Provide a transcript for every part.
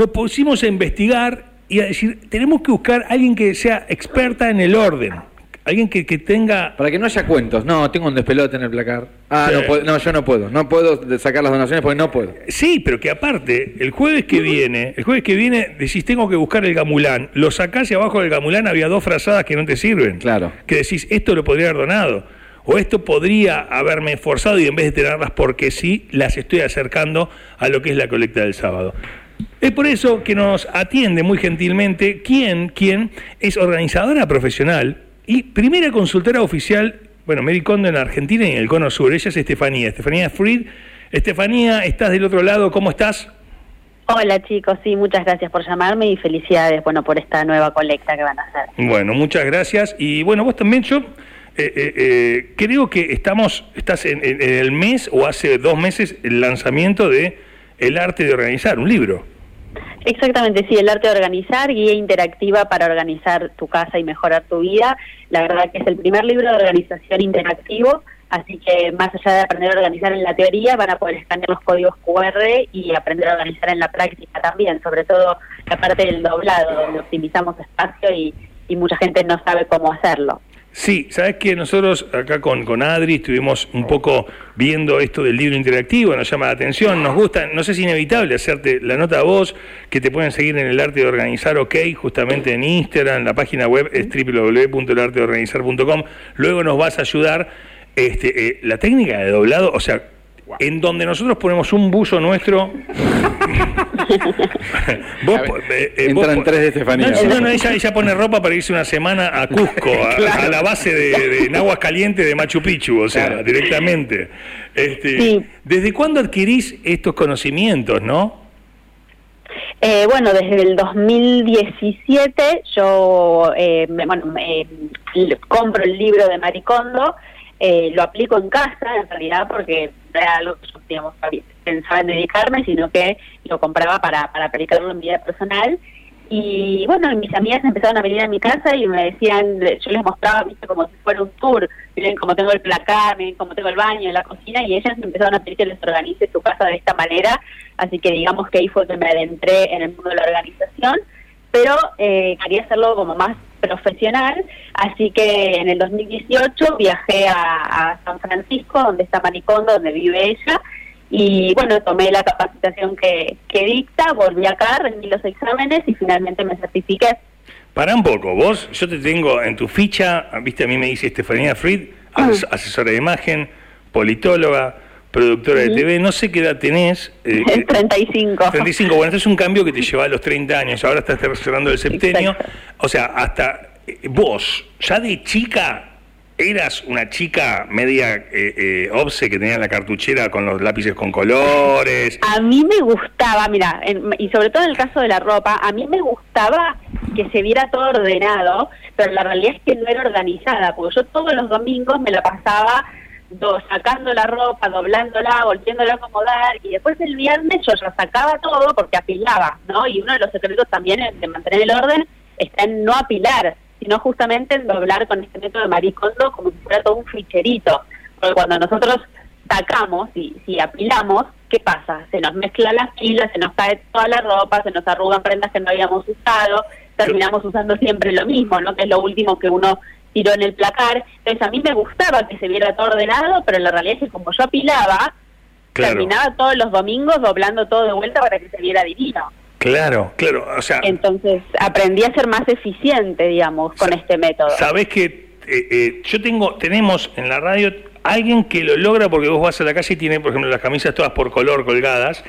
nos pusimos a investigar y a decir, tenemos que buscar a alguien que sea experta en el orden. Alguien que, que tenga... Para que no haya cuentos. No, tengo un despelote en el placar. Ah, no, puedo- no, yo no puedo. No puedo sacar las donaciones porque no puedo. Sí, pero que aparte, el jueves que viene, el jueves que viene decís, tengo que buscar el gamulán. Lo sacás y abajo del gamulán había dos frazadas que no te sirven. Claro. Que decís, esto lo podría haber donado. O esto podría haberme esforzado y en vez de tenerlas porque sí, las estoy acercando a lo que es la colecta del sábado. Es por eso que nos atiende muy gentilmente quien, quien es organizadora profesional y primera consultora oficial, bueno, Mary Kondo en Argentina y en el Cono Sur. Ella es Estefanía, Estefanía Fried. Estefanía, estás del otro lado, ¿cómo estás? Hola chicos, sí, muchas gracias por llamarme y felicidades, bueno, por esta nueva colecta que van a hacer. Bueno, muchas gracias. Y bueno, vos también, yo eh, eh, eh, creo que estamos, estás en el mes o hace dos meses el lanzamiento de El arte de organizar, un libro. Exactamente, sí, el arte de organizar, guía interactiva para organizar tu casa y mejorar tu vida. La verdad que es el primer libro de organización interactivo, así que más allá de aprender a organizar en la teoría, van a poder escanear los códigos QR y aprender a organizar en la práctica también, sobre todo la parte del doblado, donde optimizamos espacio y, y mucha gente no sabe cómo hacerlo. Sí, sabes que nosotros acá con, con Adri estuvimos un poco viendo esto del libro interactivo, nos llama la atención, nos gusta, no sé si es inevitable hacerte la nota a vos, que te pueden seguir en el arte de organizar, ok, justamente en Instagram, la página web es www.elartedeorganizar.com, luego nos vas a ayudar, este, eh, la técnica de doblado, o sea, en donde nosotros ponemos un buzo nuestro. vos, eh, eh, entran vos tres de Estefanía. No, no, no, ella, ella pone ropa para irse una semana a Cusco, a, a la base de, de en aguas calientes de Machu Picchu, o sea, Claro. directamente. Este, Sí. ¿Desde cuándo adquirís estos conocimientos, no? Eh, bueno, desde el 2017 yo eh, me- bueno, me- compro el libro de Maricondo, eh, lo aplico en casa en realidad porque no era algo que yo digamos, pensaba en dedicarme, sino que lo compraba para, para aplicarlo en mi vida personal. Y bueno, mis amigas empezaron a venir a mi casa y me decían, yo les mostraba, viste, como si fuera un tour, miren cómo tengo el placar, miren cómo tengo el baño, la cocina, y ellas empezaron a pedir que les organice su casa de esta manera, así que digamos que ahí fue que me adentré en el mundo de la organización, pero eh, quería hacerlo como más profesional, así que en el 2018 viajé a, a San Francisco, donde está Maricondo, donde vive ella, y bueno, tomé la capacitación que, que dicta, volví acá, rendí los exámenes y finalmente me certifiqué. Pará un poco, vos, yo te tengo en tu ficha, viste, a mí me dice Estefanía Fried, ases- asesora de imagen, politóloga, productora de TV, no sé qué edad tenés. eh, eh, 35. 35, bueno, esto es un cambio que te lleva a los 30 años, ahora estás cerrando el septenio. Exacto. O sea, hasta eh, vos, ya de chica, eras una chica media eh, eh, obse que tenía la cartuchera con los lápices con colores. A mí me gustaba, mira, en- y sobre todo en el caso de la ropa, a mí me gustaba que se viera todo ordenado, pero la realidad es que no era organizada, porque yo todos los domingos me la pasaba do- sacando la ropa, doblándola, volviéndola a acomodar, y después el viernes yo ya sacaba todo porque apilaba, ¿no? Y uno de los secretos también de mantener el orden está en no apilar, sino justamente en doblar con este método de maricondo como si fuera todo un ficherito. Porque cuando nosotros sacamos y si apilamos, ¿qué pasa? Se nos mezclan las pilas, se nos cae toda la ropa, se nos arrugan prendas que no habíamos usado, terminamos usando siempre lo mismo, ¿no? Que es lo último que uno tiró en el placar. Entonces a mí me gustaba que se viera todo ordenado, pero la realidad es que como yo apilaba, Claro, terminaba todos los domingos doblando todo de vuelta para que se viera divino. claro, claro. O sea, Entonces aprendí a ser más eficiente, digamos, con este método. Sabés que eh, eh, yo tengo, tenemos en la radio alguien que lo logra porque vos vas a la calle y tiene, por ejemplo, las camisas todas por color colgadas,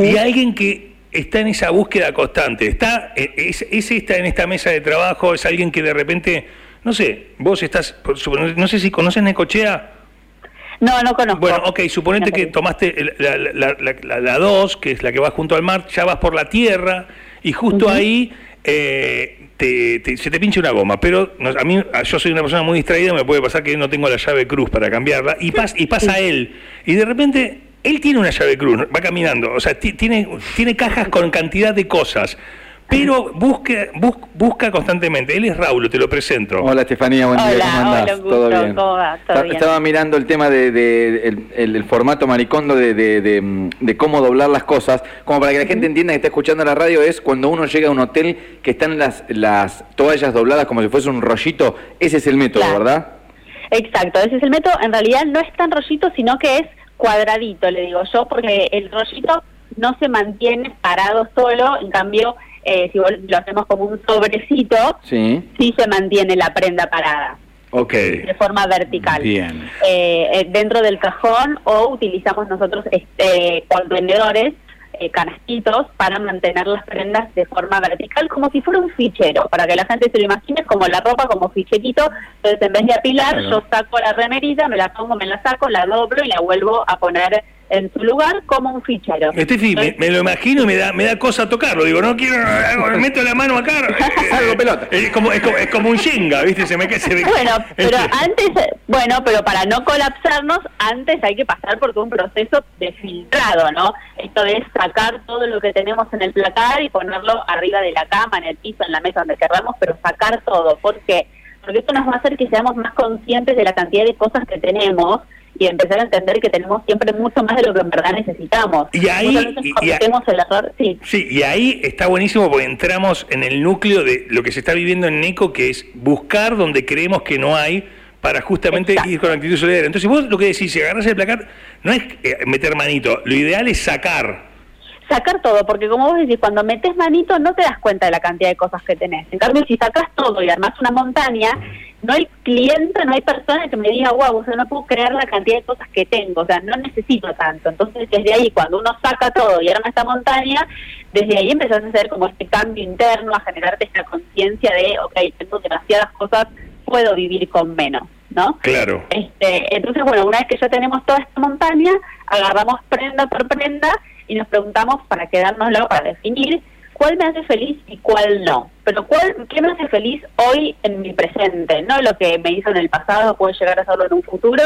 y alguien que está en esa búsqueda constante, está, eh, es, es está en esta mesa de trabajo, es alguien que de repente, no sé, vos estás, no sé si conoces Necochea. No, no conozco. Bueno, ok, suponete No que tomaste la, la, la, la- la 2, que es la que va junto al mar, ya vas por la tierra y justo ahí eh, te- te- se te pincha una goma. Pero no- a mí, yo soy una persona muy distraída, me puede pasar que no tengo la llave cruz para cambiarla y, pas- y pasa él. Y de repente, él tiene una llave cruz, va caminando, o sea, ti- tiene, tiene cajas con cantidad de cosas. Pero busca, busca constantemente. Él es Raúl, te lo presento. Hola Estefanía, buen día, ¿cómo andás? ¿Todo bien? ¿Cómo va? ¿Todo bien? Estaba mirando el tema de, el, formato maricondo de, de, cómo doblar las cosas, como para que la gente entienda que está escuchando la radio, es cuando uno llega a un hotel que están las, las toallas dobladas como si fuese un rollito, ese es el método, ¿verdad? Exacto, ese es el método. En realidad no es tan rollito, sino que es cuadradito, le digo yo, porque el rollito no se mantiene parado solo, en cambio eh, si lo hacemos como un sobrecito, sí. se mantiene la prenda parada. Okay. De forma vertical. Bien. Eh, eh, dentro del cajón o utilizamos nosotros este, contenedores, canastitos, para mantener las prendas de forma vertical, como si fuera un fichero, para que la gente se lo imagine como la ropa, como ficherito. Entonces, en vez de apilar, yo saco la remerita, me la pongo, me la saco, la doblo y la vuelvo a poner en su lugar como un fichero. Estefi, me, lo imagino y me da, me da cosa tocarlo. Digo, no quiero, me meto la mano acá. Salgo pelota. Es como, es como, un shinga, ¿viste? Se me, se Bueno, pero antes, bueno, pero para no colapsarnos, antes hay que pasar por un proceso de filtrado, ¿no? Esto es sacar todo lo que tenemos en el placar y ponerlo arriba de la cama, en el piso, en la mesa, donde queramos, pero sacar todo. ¿Por qué? Porque esto nos va a hacer que seamos más conscientes de la cantidad de cosas que tenemos y empezar a entender que tenemos siempre mucho más de lo que en verdad necesitamos. Y ahí el error, sí. Sí, y ahí está buenísimo porque entramos en el núcleo de lo que se está viviendo en NECO, que es buscar donde creemos que no hay para justamente ir con actitud solidaria. Entonces vos lo que decís, si agarras el placar, no es eh, meter manito, lo ideal es sacar sacar todo, porque como vos decís, cuando metes manito no te das cuenta de la cantidad de cosas que tenés. En cambio, si sacas todo y armás una montaña, no hay cliente, no hay persona que me diga, wow, o sea, no puedo creer la cantidad de cosas que tengo, o sea, no necesito tanto. Entonces, desde ahí, cuando uno saca todo y arma esta montaña, desde ahí empezás a hacer como este cambio interno, a generarte esta conciencia de, ok, tengo demasiadas cosas, puedo vivir con menos. ¿no? Claro. Este, entonces, bueno, una vez que ya tenemos toda esta montaña, agarramos prenda por prenda y nos preguntamos para quedárnoslo, para definir cuál me hace feliz y cuál no. Pero cuál, qué me hace feliz hoy en mi presente, no lo que me hizo en el pasado, puede llegar a hacerlo en un futuro,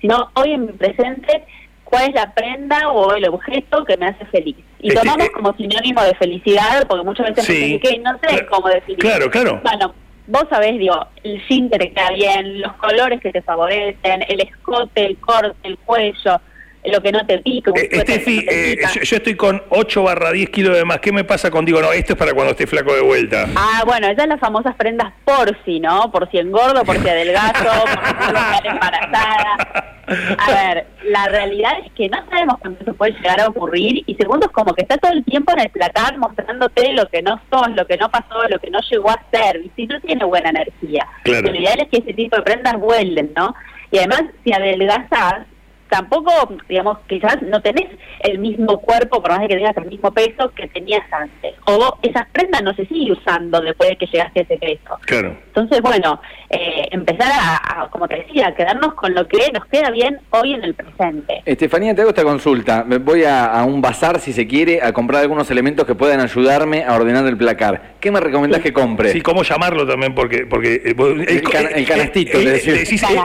sino hoy en mi presente, cuál es la prenda o el objeto que me hace feliz. Y tomamos eh, como sinónimo de felicidad, porque muchas veces me que no sé cómo definir. Claro, claro. Bueno, vos sabés, digo, el jean que te queda bien, los colores que te favorecen, el escote, el corte, el cuello, lo que no te pica. Eh, Estefi, eh, yo, estoy con 8 barra 10 kilos de más. ¿Qué me pasa contigo? No, esto es para cuando esté flaco de vuelta. Ah, bueno, esas las famosas prendas por si, ¿no? Por si engordo, por si adelgazo, por si embarazada. A ver, la realidad es que no sabemos cuándo eso puede llegar a ocurrir y segundo es como que está todo el tiempo en el placar mostrándote lo que no sos, lo que no pasó, lo que no llegó a ser, y si no tiene buena energía. Claro. Lo ideal es que ese tipo de prendas vuelven, ¿no? Y además, si adelgazas, tampoco, digamos, quizás no tenés el mismo cuerpo, por más de que tengas el mismo peso que tenías antes. O esas prendas no se sigue usando después de que llegaste a ese peso. Claro. Entonces, bueno, eh, empezar a, como te decía, quedarnos con lo que nos queda bien hoy en el presente. Estefanía, te hago esta consulta. Voy a, un bazar, si se quiere, a comprar algunos elementos que puedan ayudarme a ordenar el placar. ¿Qué me recomendás que compre? Sí, cómo llamarlo también, porque... porque eh, el, canastito, el,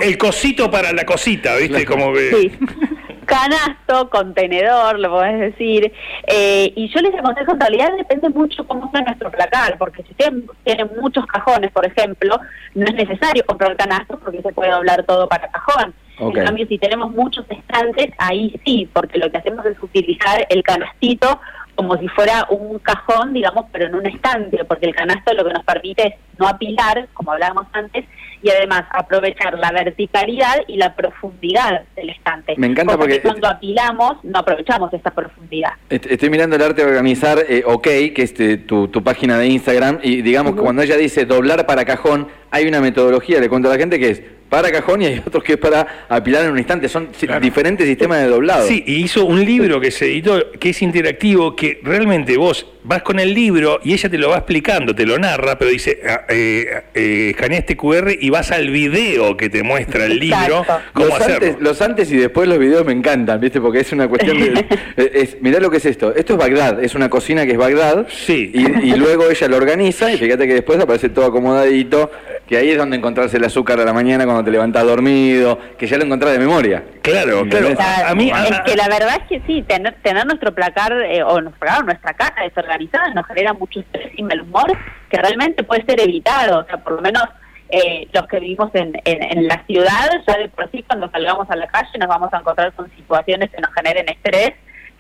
el, cosito para la cosita, ¿viste? Como que... Canasto, contenedor, lo podés decir. Eh, y yo les aconsejo, en realidad depende mucho cómo sea nuestro placar, porque si ustedes tienen muchos cajones, por ejemplo, no es necesario comprar canasto porque se puede doblar todo para cajón. En cambio, si tenemos muchos estantes, ahí sí, porque lo que hacemos es utilizar el canastito como si fuera un cajón, digamos, pero en un estante, porque el canasto lo que nos permite es no apilar, como hablábamos antes, y además aprovechar la verticalidad y la profundidad del estante. Me encanta porque, cuando apilamos no aprovechamos esta profundidad. Estoy mirando el arte de organizar eh, OK, que es eh, tu, página de Instagram, y digamos que cuando ella dice doblar para cajón, hay una metodología, le cuento a la gente que es para cajón y hay otros que es para apilar en un instante. Son diferentes sistemas de doblado. Sí, y hizo un libro que se editó, que es interactivo, que realmente vos vas con el libro y ella te lo va explicando, te lo narra, pero dice, ah, eh, eh, escanea este QR y vas al video que te muestra el libro, cómo los hacerlo. Antes, los antes y después los videos me encantan, ¿viste? Porque es una cuestión de... es, mirá lo que es esto. Esto es Bagdad, es una cocina que es Bagdad. Sí. Y, luego ella lo organiza y fíjate que después aparece todo acomodadito que ahí es donde encontrarse el azúcar a la mañana cuando te levantás dormido, que ya lo encontrás de memoria. Claro, claro. A, mí, es que la verdad es que sí, tener, tener nuestro placar eh, o nuestra, nuestra casa desorganizada nos genera mucho estrés y mal humor que realmente puede ser evitado. O sea, por lo menos eh, los que vivimos en, en, la ciudad, ya de por sí cuando salgamos a la calle nos vamos a encontrar con situaciones que nos generen estrés,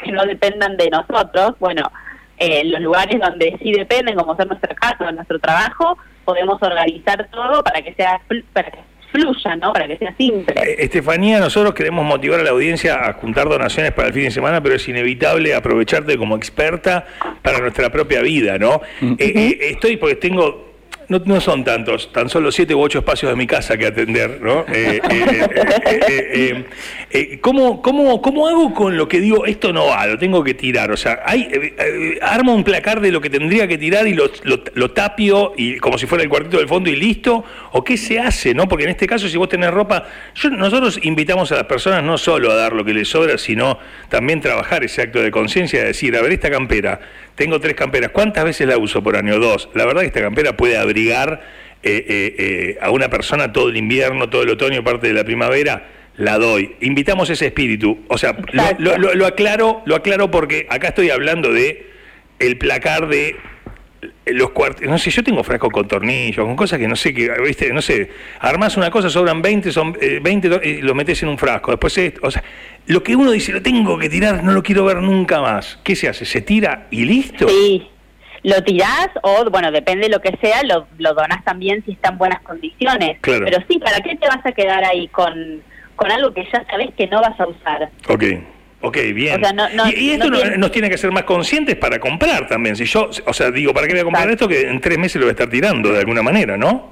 que no dependan de nosotros. Bueno, eh, los lugares donde sí dependen, como ser nuestra casa o nuestro trabajo, podemos organizar todo para que sea para que fluya, ¿no? Para que sea simple. Eh, Estefanía, nosotros queremos motivar a la audiencia a juntar donaciones para el fin de semana, pero es inevitable aprovecharte como experta para nuestra propia vida, ¿no? Eh, estoy porque tengo no, no, son tantos, tan solo siete u ocho espacios de mi casa que atender, ¿no? Eh, eh, eh, ¿cómo, cómo, cómo, hago con lo que digo, esto no va, lo tengo que tirar? O sea, armo un placar de lo que tendría que tirar y lo, lo, tapio y como si fuera el cuartito del fondo y listo, o qué se hace, ¿no? Porque en este caso, si vos tenés ropa, nosotros invitamos a las personas no solo a dar lo que les sobra, sino también trabajar ese acto de conciencia, de decir, a ver, esta campera, tengo tres camperas, ¿cuántas veces la uso por año? Dos. La verdad que esta campera puede abrigar eh, eh, eh, a una persona todo el invierno, todo el otoño, parte de la primavera. La doy. Invitamos ese espíritu. O sea, lo, lo, aclaro, lo aclaro porque acá estoy hablando de el placar de los cuartos, no sé, yo tengo frascos con tornillos, con cosas que no sé, que, viste, no sé, armás una cosa, sobran 20, son 20 y lo metes en un frasco, después esto, o sea, lo que uno dice, lo tengo que tirar, no lo quiero ver nunca más, ¿qué se hace? ¿Se tira y listo? Sí, lo tirás o, bueno, depende de lo que sea, lo, lo donás también si está en buenas condiciones, pero sí, ¿para qué te vas a quedar ahí con, con algo que ya sabes que no vas a usar? Ok. Ok, bien. y, esto nos tiene que ser más conscientes para comprar también. Si yo, o sea, digo, ¿para qué voy a comprar esto que en tres meses lo voy a estar tirando de alguna manera, no?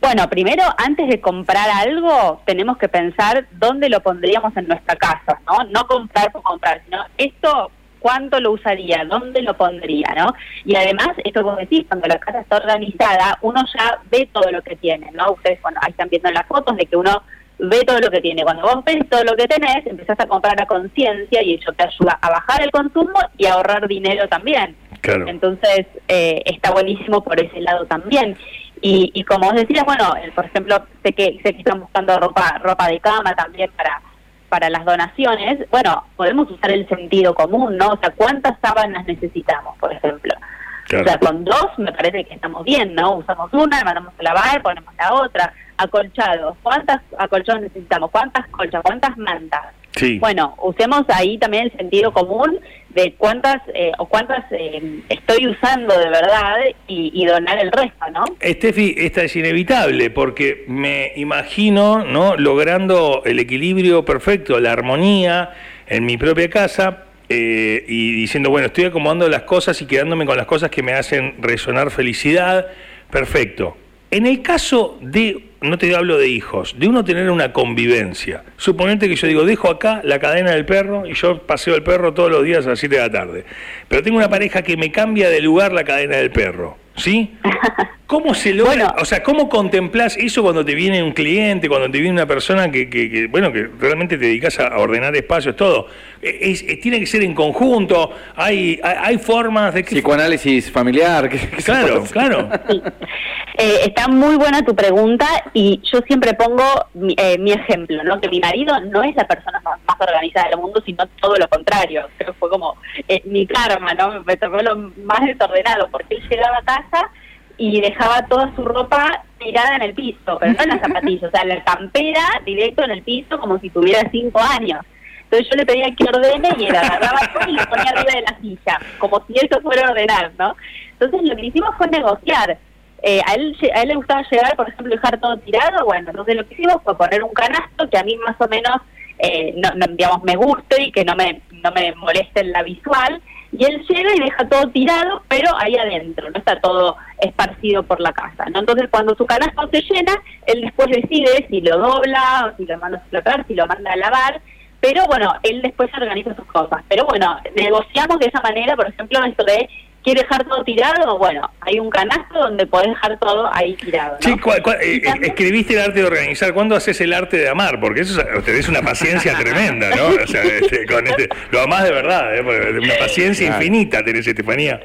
Bueno, primero, antes de comprar algo, tenemos que pensar dónde lo pondríamos en nuestra casa, ¿no? No comprar por comprar, sino esto, ¿cuánto lo usaría? ¿Dónde lo pondría, no? Y además, esto vos decís, cuando la casa está organizada, uno ya ve todo lo que tiene, ¿no? Ustedes, bueno, ahí están viendo las fotos de que uno ve todo lo que tiene. Cuando vos ves todo lo que tenés, empezás a comprar a conciencia y eso te ayuda a bajar el consumo y a ahorrar dinero también. Entonces, eh, está buenísimo por ese lado también. Y, y como vos decías, bueno, eh, por ejemplo, sé que, sé que están buscando ropa, ropa de cama también para para las donaciones, bueno, podemos usar el sentido común, ¿no? O sea, ¿cuántas sábanas necesitamos, por ejemplo? O sea, con dos me parece que estamos bien, ¿no? Usamos una, mandamos a lavar, ponemos la otra acolchados. ¿Cuántas acolchados necesitamos? ¿Cuántas colchas? ¿Cuántas mantas? Bueno, usemos ahí también el sentido común de cuántas eh, o cuántas eh, estoy usando de verdad y, donar el resto, ¿no? Estefi, esta es inevitable porque me imagino, ¿no? Logrando el equilibrio perfecto, la armonía en mi propia casa. Eh, y diciendo, bueno, estoy acomodando las cosas y quedándome con las cosas que me hacen resonar felicidad, perfecto. En el caso de no te hablo de hijos, de uno tener una convivencia. Suponete que yo digo, dejo acá la cadena del perro y yo paseo el perro todos los días a las 7 de la tarde. Pero tengo una pareja que me cambia de lugar la cadena del perro. ¿Sí? ¿Cómo se logra? o sea, ¿cómo contemplás eso cuando te viene un cliente, cuando te viene una persona que, que, bueno, que realmente te dedicas a ordenar espacios, todo? Es, tiene que ser en conjunto, hay, hay, formas de... Psicoanálisis familiar. claro, claro. Eh, está muy buena tu pregunta y yo siempre pongo eh, mi, ejemplo, ¿no? Que mi marido no es la persona más, organizada del mundo, sino todo lo contrario. Creo que fue como eh, mi karma, ¿no? Me tocó lo más desordenado, porque él llegaba a casa y dejaba toda su ropa tirada en el piso, pero no en las zapatillas, o sea, la campera directo en el piso como si tuviera cinco años. Entonces yo le pedía que ordene y él agarraba todo y lo ponía arriba de la silla, como si eso fuera ordenar, ¿no? Entonces lo que hicimos fue negociar. Eh, a, él, a él le gustaba llegar, por ejemplo, dejar todo tirado, bueno, entonces lo que hicimos fue poner un canasto que a mí más o menos, eh, no, digamos, me guste y que no me, no me moleste en la visual, y él llega y deja todo tirado, pero ahí adentro, no está todo esparcido por la casa. ¿no? Entonces, cuando su canasto se llena, él después decide si lo dobla, o si lo manda a explotar, si lo manda a lavar, pero bueno, él después organiza sus cosas. Pero bueno, negociamos de esa manera, por ejemplo, esto de ¿Quieres dejar todo tirado? Bueno, hay un canasto donde podés dejar todo ahí tirado. Sí, eh, escribiste el arte de organizar. ¿Cuándo haces el arte de amar? Porque eso es una paciencia tremenda, ¿no? O sea, este, con este, lo amás de verdad, ¿eh? una paciencia infinita tenés, Estefanía.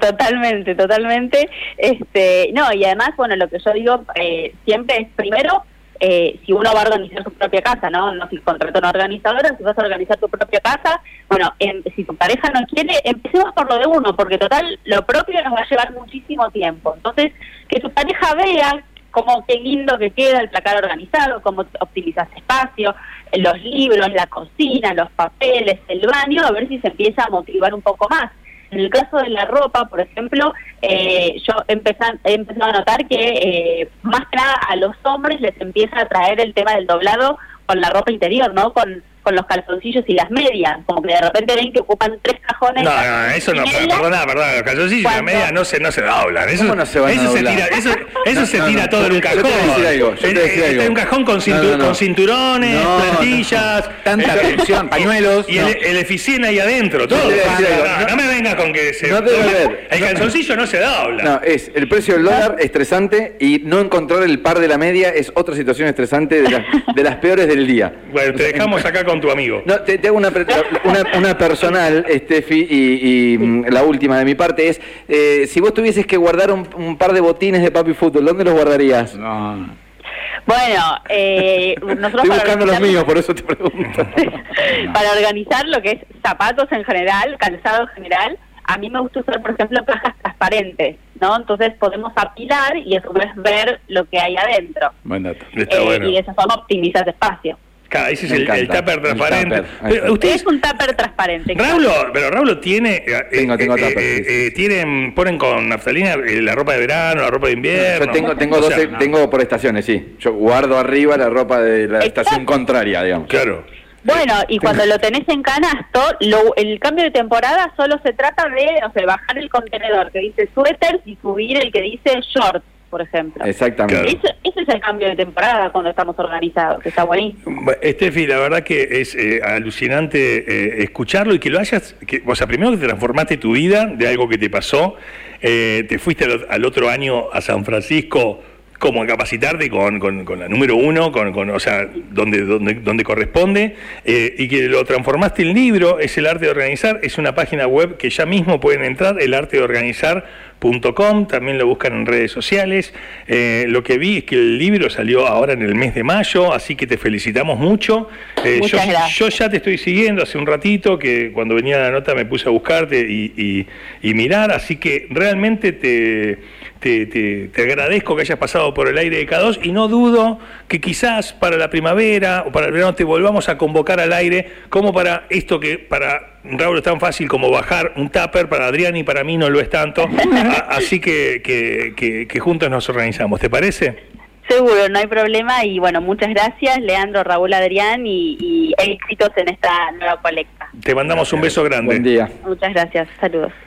Totalmente, totalmente. Este, no, y además, bueno, lo que yo digo eh, siempre es, primero, eh, si uno va a organizar su propia casa, ¿no? No si contrata una organizadora, si vas a organizar tu propia casa, bueno, si tu pareja no quiere, empecemos por lo de uno, porque total, lo propio nos va a llevar muchísimo tiempo. Entonces, que tu pareja vea cómo qué lindo que queda el placar organizado, cómo optimizas espacio, los libros, la cocina, los papeles, el baño, a ver si se empieza a motivar un poco más. En el caso de la ropa, por ejemplo, eh, yo empecé, he empezado a notar que eh, más que nada a los hombres les empieza a traer el tema del doblado con la ropa interior, ¿no? Con con los calzoncillos y las medias, como que de repente ven que ocupan tres cajones. No, no, eso no, perdona, perdona, los calzoncillos y las medias no se, no se doblan. Eso, no se, van eso a se tira, eso, eso se tira todo en un cajón. Yo te decir algo, yo te decir algo. En un cajón con, con cinturones, plantillas, tanta atención, pañuelos. Y el, el eficien ahí adentro, todo. No, me vengas con que se. No ver. El calzoncillo no se dobla. No, es el precio del dólar estresante y no encontrar el par de la media es otra situación estresante de, de las peores del día. Bueno, te dejamos acá con tu amigo. No, te, hago una, una, personal, Steffi, y, mm, la última de mi parte es, eh, si vos tuvieses que guardar un, par de botines de Papi Fútbol, ¿dónde los guardarías? Bueno, eh, nosotros Estoy buscando los míos, por eso te pregunto. para organizar lo que es zapatos en general, calzado en general, a mí me gusta usar, por ejemplo, cajas transparentes, ¿no? Entonces podemos apilar y a su vez ver lo que hay adentro. Buen dato. Eh, y de esa forma optimizas espacio ese es el, el, tupper transparente. es un tupper transparente. Raúl, pero Raúl tiene. Eh, tengo, tengo eh, eh, tienen, ponen con naftalina la ropa de verano, la ropa de invierno. Yo tengo, tengo, tengo por estaciones, sí. Yo guardo arriba la ropa de la estación contraria, digamos. Claro. Bueno, y cuando lo tenés en canasto, lo, el cambio de temporada solo se trata de, o sea, bajar el contenedor que dice suéter y subir el que dice short por ejemplo. Exactamente. Ese, es el cambio de temporada cuando estamos organizados, que está buenísimo. Estefi, la verdad que es eh, alucinante eh, escucharlo y que lo hayas, que, o sea, primero que te transformaste tu vida de algo que te pasó, eh, te fuiste al, otro año a San Francisco como a capacitarte con, con, la número uno, con, o sea, donde, donde, donde corresponde, y que lo transformaste en libro, es el arte de organizar, es una página web que ya mismo pueden entrar, el arte de organizar también lo buscan en redes sociales. Eh, lo que vi es que el libro salió ahora en el mes de mayo, así que te felicitamos mucho. Eh, yo, ya te estoy siguiendo hace un ratito, que cuando venía la nota me puse a buscarte y, mirar, así que realmente te te, agradezco que hayas pasado por el aire de K2 y no dudo que quizás para la primavera o para el verano te volvamos a convocar al aire como para esto que para Raúl es tan fácil como bajar un tupper, para Adrián y para mí no lo es tanto, así que, que, juntos nos organizamos, ¿te parece? Seguro, no hay problema y bueno, muchas gracias Leandro, Raúl, Adrián y, y éxitos en esta nueva colecta. Te mandamos un beso grande. Buen día. Muchas gracias, saludos.